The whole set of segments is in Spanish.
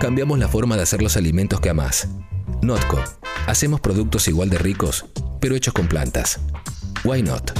cambiamos la forma de hacer los alimentos que amás. Notco. Hacemos productos igual de ricos, pero hechos con plantas. Why not?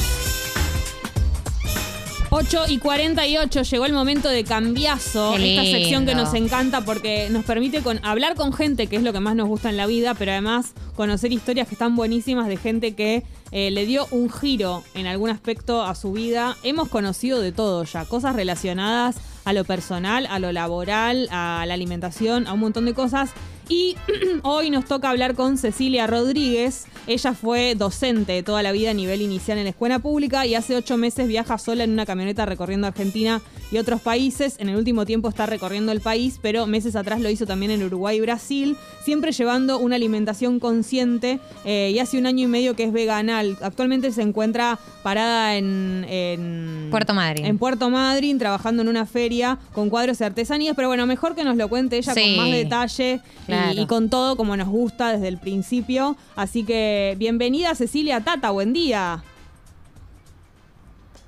8 y 48 llegó el momento de cambiazo, Qué esta sección que nos encanta porque nos permite con, hablar con gente, que es lo que más nos gusta en la vida, pero además conocer historias que están buenísimas de gente que eh, le dio un giro en algún aspecto a su vida. Hemos conocido de todo ya, cosas relacionadas a lo personal, a lo laboral, a la alimentación, a un montón de cosas. Y hoy nos toca hablar con Cecilia Rodríguez. Ella fue docente toda la vida a nivel inicial en la escuela pública y hace ocho meses viaja sola en una camioneta recorriendo Argentina y otros países. En el último tiempo está recorriendo el país, pero meses atrás lo hizo también en Uruguay y Brasil, siempre llevando una alimentación consciente eh, y hace un año y medio que es veganal. Actualmente se encuentra parada en, en Puerto Madryn. En Puerto Madryn, trabajando en una feria con cuadros de artesanías, pero bueno, mejor que nos lo cuente ella Sí. con más detalle y- y, con todo como nos gusta desde el principio. Así que bienvenida Cecilia Tata, buen día.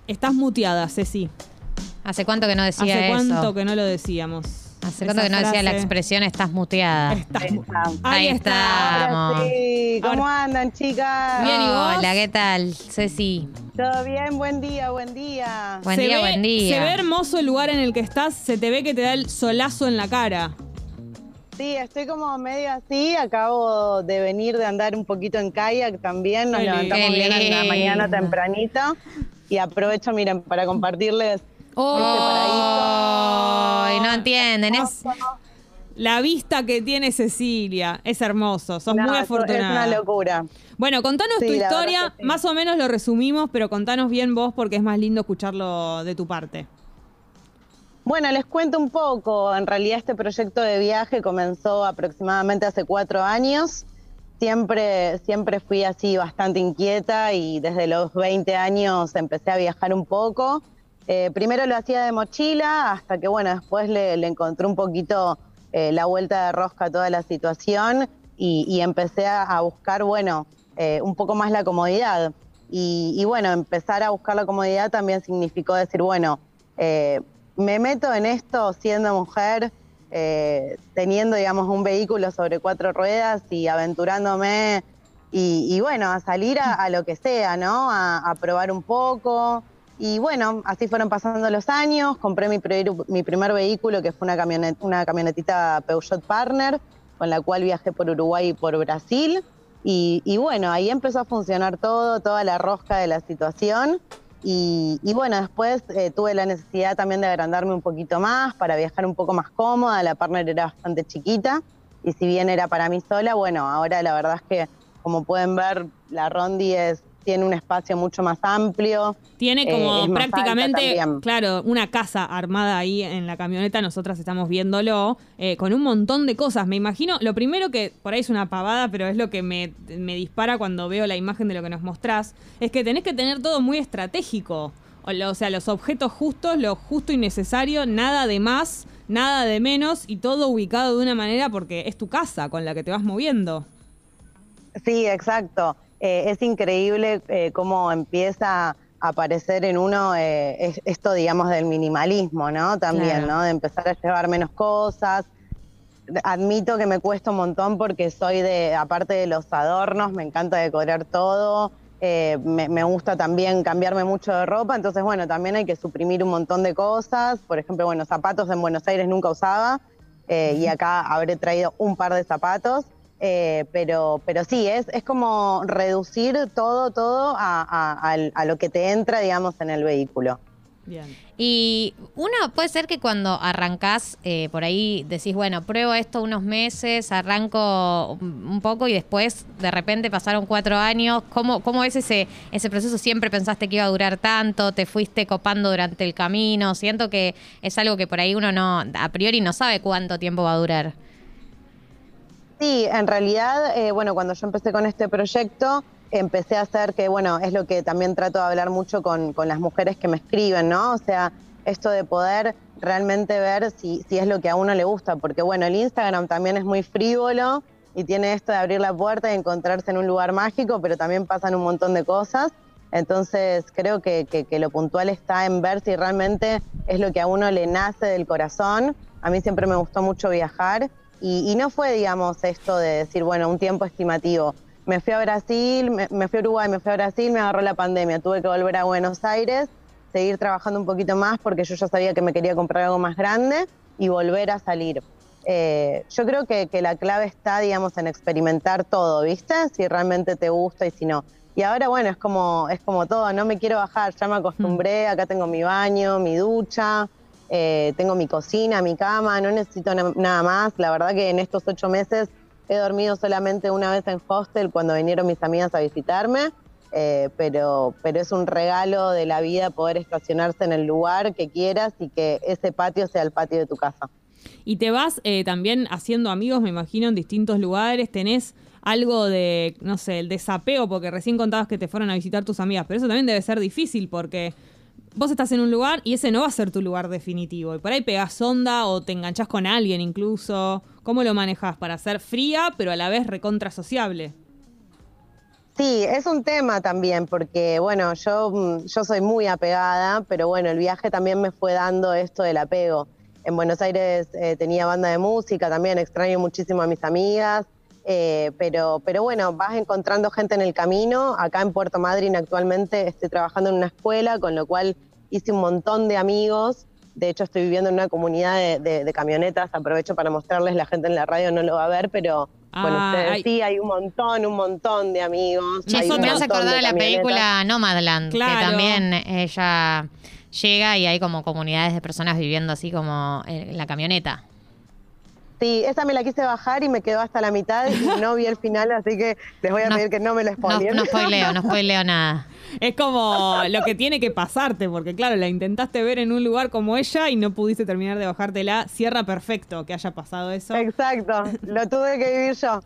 Estás muteada, Ceci. ¿Hace cuánto que no decía ¿Hace eso? cuánto que no lo decíamos? ¿Hace Esa cuánto que no decía la expresión estás muteada? Estás mu- Estamos. Ahí. Ahora sí, ¿cómo andan, chicas? Bien, ¿y vos? Hola, ¿qué tal? Ceci. ¿Todo bien? Buen día, buen día. Buen Se día, ve- buen día. Se ve hermoso el lugar en el que estás, se te ve que te da el solazo en la cara. Sí, estoy como medio así. Acabo de venir de andar un poquito en kayak también. Nos levantamos bien en la mañana tempranito. Y aprovecho, miren, para compartirles Oh, Ay, no entienden. Es, la vista que tiene Cecilia es hermoso, sos No, muy afortunada. Es una locura. Bueno, contanos Sí, tu historia, sí. más o menos lo resumimos, pero contanos bien vos porque es más lindo escucharlo de tu parte. Bueno, les cuento un poco. En realidad este proyecto de viaje comenzó aproximadamente hace cuatro años. Siempre, siempre fui así bastante inquieta y desde los 20 años empecé a viajar un poco. Eh, primero lo hacía de mochila hasta que, bueno, después le, le encontré un poquito eh, la vuelta de rosca a toda la situación y, empecé a, buscar, bueno, eh, un poco más la comodidad. Y, bueno, empezar a buscar la comodidad también significó decir, bueno, me meto en esto siendo mujer, eh, teniendo, digamos, un vehículo sobre cuatro ruedas y aventurándome y, y bueno, a salir a, a lo que sea, ¿no? A, a probar un poco. Y bueno, así fueron pasando los años, compré mi, primer- mi primer vehículo, que fue una, camionet, una camionetita Peugeot Partner, con la cual viajé por Uruguay y por Brasil. Y, y bueno, ahí empezó a funcionar todo, toda la rosca de la situación. Y, y bueno, después eh, tuve la necesidad también de agrandarme un poquito más para viajar un poco más cómoda. La partner era bastante chiquita y si bien era para mí sola, bueno, ahora la verdad es que como pueden ver, la Rondi es, tiene un espacio mucho más amplio. Tiene Eh, como prácticamente, claro, una casa armada ahí en la camioneta, nosotras estamos viéndolo, eh, con un montón de cosas. Me imagino, lo primero que por ahí es una pavada, pero es lo que me, me dispara cuando veo la imagen de lo que nos mostrás, es que tenés que tener todo muy estratégico. O, lo- o sea, los objetos justos, lo justo y necesario, nada de más, nada de menos y todo ubicado de una manera porque es tu casa con la que te vas moviendo. Sí, exacto. Eh, es increíble eh, cómo empieza a aparecer en uno eh, es- esto, digamos, del minimalismo, ¿no? También, Claro. ¿no? De empezar a llevar menos cosas. Admito que me cuesta un montón porque soy de, aparte de los adornos, me encanta decorar todo. eh, me, me gusta también cambiarme mucho de ropa, entonces, bueno, también hay que suprimir un montón de cosas. Por ejemplo, bueno, zapatos en Buenos Aires nunca usaba y acá habré traído un par de zapatos. Eh, pero, pero sí, es, es como reducir todo, todo a, a- a lo que te entra, digamos, en el vehículo. Bien. Y uno puede ser que cuando arrancás eh, por ahí decís, bueno, pruebo esto unos meses, arranco un poco y después de repente pasaron cuatro años. ¿Cómo, cómo es ese, ese proceso? ¿Siempre pensaste que iba a durar tanto? ¿Te fuiste copando durante el camino? Siento que es algo que por ahí uno no, a priori no sabe cuánto tiempo va a durar. Sí, en realidad, eh, bueno, cuando yo empecé con este proyecto, empecé a hacer que, bueno, es lo que también trato de hablar mucho con, con las mujeres que me escriben, ¿no? O sea, esto de poder realmente ver si, si es lo que a uno le gusta, porque, bueno, el Instagram también es muy frívolo y tiene esto de abrir la puerta y encontrarse en un lugar mágico, pero también pasan un montón de cosas. Entonces, creo que, que- que lo puntual está en ver si realmente es lo que a uno le nace del corazón a mí siempre me gustó mucho viajar y, no fue, digamos, esto de decir, bueno, un tiempo estimativo. Me fui a Brasil, me, me fui a Uruguay, me fui a Brasil, me agarró la pandemia, tuve que volver a Buenos Aires, seguir trabajando un poquito más porque yo ya sabía que me quería comprar algo más grande y volver a salir. Eh, yo creo que, la clave está, digamos, en experimentar todo, ¿viste? Si realmente te gusta y si no. Y ahora, bueno, es como, es como todo, no me quiero bajar, ya me acostumbré, acá tengo mi baño, mi ducha, eh, tengo mi cocina, mi cama, no necesito nada más. La verdad que en estos ocho meses he dormido solamente una vez en hostel cuando vinieron mis amigas a visitarme, eh, pero, pero es un regalo de la vida poder estacionarse en el lugar que quieras y que ese patio sea el patio de tu casa. Y te vas eh, también haciendo amigos, me imagino, en distintos lugares, tenés algo de, no sé, el desapego, porque recién contabas que te fueron a visitar tus amigas, pero eso también debe ser difícil porque vos estás en un lugar y ese no va a ser tu lugar definitivo. Y por ahí pegas onda o te enganchás con alguien incluso. ¿Cómo lo manejas para ser fría, pero a la vez recontra sociable? Sí, es un tema también, porque bueno, yo, mm, yo soy muy apegada, pero bueno, el viaje también me fue dando esto del apego. En Buenos Aires eh, tenía banda de música, también extraño muchísimo a mis amigas, eh, pero, pero bueno, vas encontrando gente en el camino. Acá en Puerto Madryn actualmente estoy trabajando en una escuela, con lo cual hice un montón de amigos. De hecho, estoy viviendo en una comunidad de, camionetas. Aprovecho para mostrarles, la gente en la radio no lo va a ver, pero bueno, ah, sí, hay un montón, un montón de amigos. Eso me hace acordar de la película Nomadland, que también ella llega y hay como comunidades de personas viviendo así como en la camioneta. Sí, esa me la quise bajar y me quedó hasta la mitad y no vi el final, así que les voy a pedir que no me lo spoileen. No, no spoileo, no spoileo nada. Es como lo que tiene que pasarte, porque claro, la intentaste ver en un lugar como ella y no pudiste terminar de bajártela. Cierra perfecto que haya pasado eso. Exacto, lo tuve que vivir yo.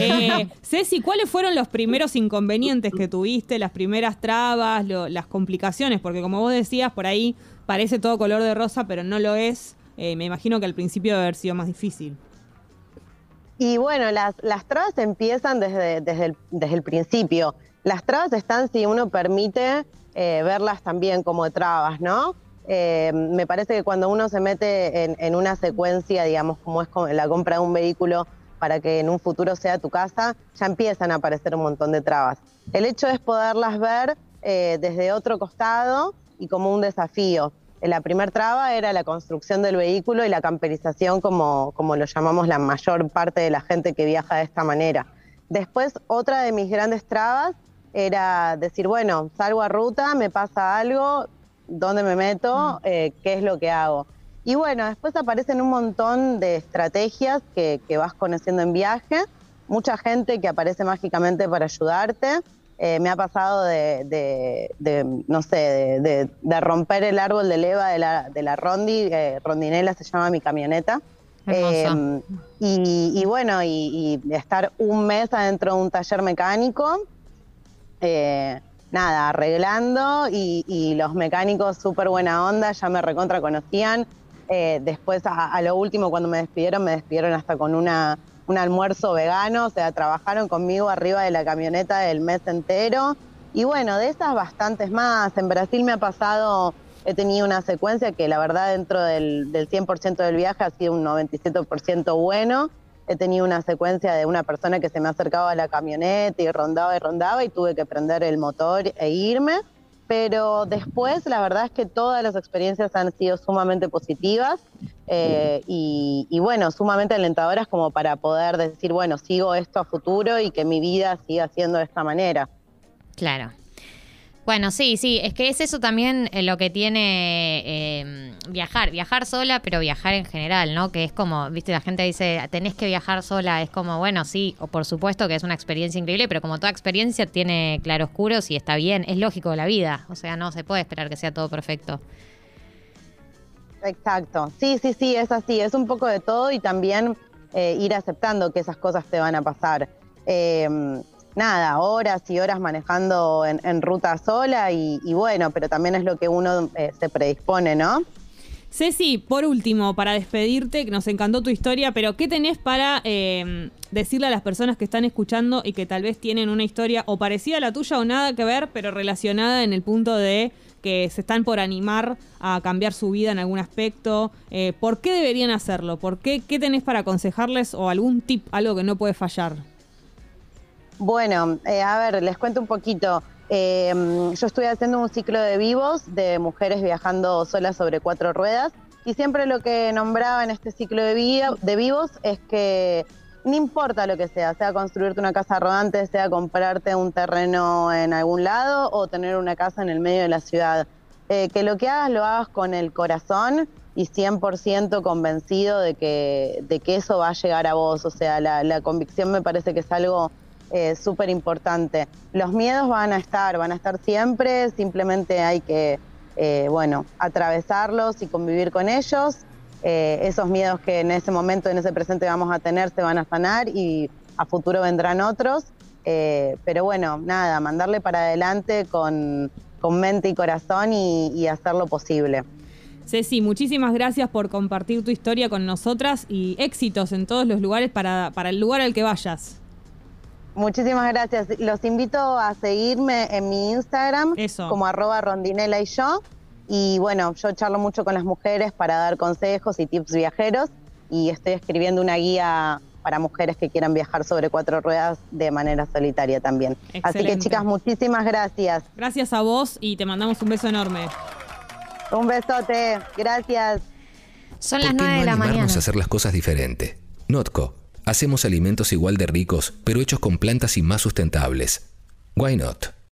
Eh, Ceci, ¿cuáles fueron los primeros inconvenientes que tuviste, las primeras trabas, las complicaciones? Porque como vos decías, por ahí parece todo color de rosa, pero no lo es. Eh, me imagino que al principio debe haber sido más difícil. Y bueno, las, las trabas empiezan desde, desde, el, desde el principio. Las trabas están si uno permite eh, verlas también como trabas, ¿no? Eh, me parece que cuando uno se mete en, en, una secuencia, digamos, como es la compra de un vehículo para que en un futuro sea tu casa, ya empiezan a aparecer un montón de trabas. El hecho es poderlas ver desde otro costado y como un desafío. La primer traba era la construcción del vehículo y la camperización, como, como lo llamamos la mayor parte de la gente que viaja de esta manera. Después, otra de mis grandes trabas era decir, bueno, salgo a ruta, me pasa algo, ¿dónde me meto? Mm. Eh, ¿Qué es lo que hago? Y bueno, después aparecen un montón de estrategias que, que vas conociendo en viaje, mucha gente que aparece mágicamente para ayudarte. Eh, me ha pasado de, no sé, de, romper el árbol de leva de la, de la Rondi, eh, Rondinela se llama mi camioneta. Em, y, bueno, y, estar un mes adentro de un taller mecánico, eh, nada, arreglando y, los mecánicos súper buena onda, ya me recontra conocían. después, a, lo último, cuando me despidieron, me despidieron hasta con una un almuerzo vegano, o sea, trabajaron conmigo arriba de la camioneta el mes entero. Y bueno, de esas bastantes más. En Brasil me ha pasado, he tenido una secuencia que la verdad dentro del, del 100% del viaje ha sido un 97% bueno. He tenido una secuencia de una persona que se me acercaba a la camioneta y rondaba y rondaba y tuve que prender el motor e irme. Pero después la verdad es que todas las experiencias han sido sumamente positivas. Eh, y, bueno, sumamente alentadoras como para poder decir, bueno, sigo esto a futuro y que mi vida siga siendo de esta manera. Claro. Bueno, sí, sí, es que es eso también eh, lo que tiene eh, viajar, viajar sola, pero viajar en general, ¿no? Que es como, viste, la gente dice, tenés que viajar sola, es como, bueno, sí, o por supuesto que es una experiencia increíble, pero como toda experiencia tiene claroscuros y está bien, es lógico la vida, o sea, no se puede esperar que sea todo perfecto. Exacto. Sí, sí, sí, es así. Es un poco de todo y también eh, ir aceptando que esas cosas te van a pasar. Em, nada, horas y horas manejando en, ruta sola y, bueno, pero también es lo que uno eh, se predispone, ¿no? Ceci, por último, para despedirte, que nos encantó tu historia, pero ¿qué tenés para em, decirle a las personas que están escuchando y que tal vez tienen una historia o parecida a la tuya o nada que ver, pero relacionada en el punto de que se están por animar a cambiar su vida en algún aspecto. Eh, ¿Por qué deberían hacerlo? ¿Por qué? ¿Qué tenés para aconsejarles o algún tip, algo que no puede fallar? Bueno, eh, a ver, les cuento un poquito. Eh, yo estoy haciendo un ciclo de vivos de mujeres viajando solas sobre cuatro ruedas y siempre lo que nombraba en este ciclo de, de vivos es que no importa lo que sea, sea construirte una casa rodante, sea comprarte un terreno en algún lado o tener una casa en el medio de la ciudad, eh, que lo que hagas lo hagas con el corazón y 100% convencido de que, de que eso va a llegar a vos. O sea, la, convicción me parece que es algo eh, súper importante. Los miedos van a estar, van a estar siempre, simplemente hay que, eh, bueno, atravesarlos y convivir con ellos eh, esos miedos que en ese momento, en ese presente vamos a tener, se van a sanar y a futuro vendrán otros. Eh, pero bueno, nada, mandarle para adelante con, mente y corazón y, hacer lo posible. Ceci, muchísimas gracias por compartir tu historia con nosotras y éxitos en todos los lugares para, para el lugar al que vayas. Muchísimas gracias. Los invito a seguirme en mi Instagram como arroba rondinela y yo. Y bueno, yo charlo mucho con las mujeres para dar consejos y tips viajeros y estoy escribiendo una guía para mujeres que quieran viajar sobre cuatro ruedas de manera solitaria también. Así que chicas, muchísimas gracias. Gracias a vos y te mandamos un beso enorme. Un besote, gracias. Son las nueve de la mañana. a hacer las cosas diferente. Notco, hacemos alimentos igual de ricos, pero hechos con plantas y más sustentables. Why not?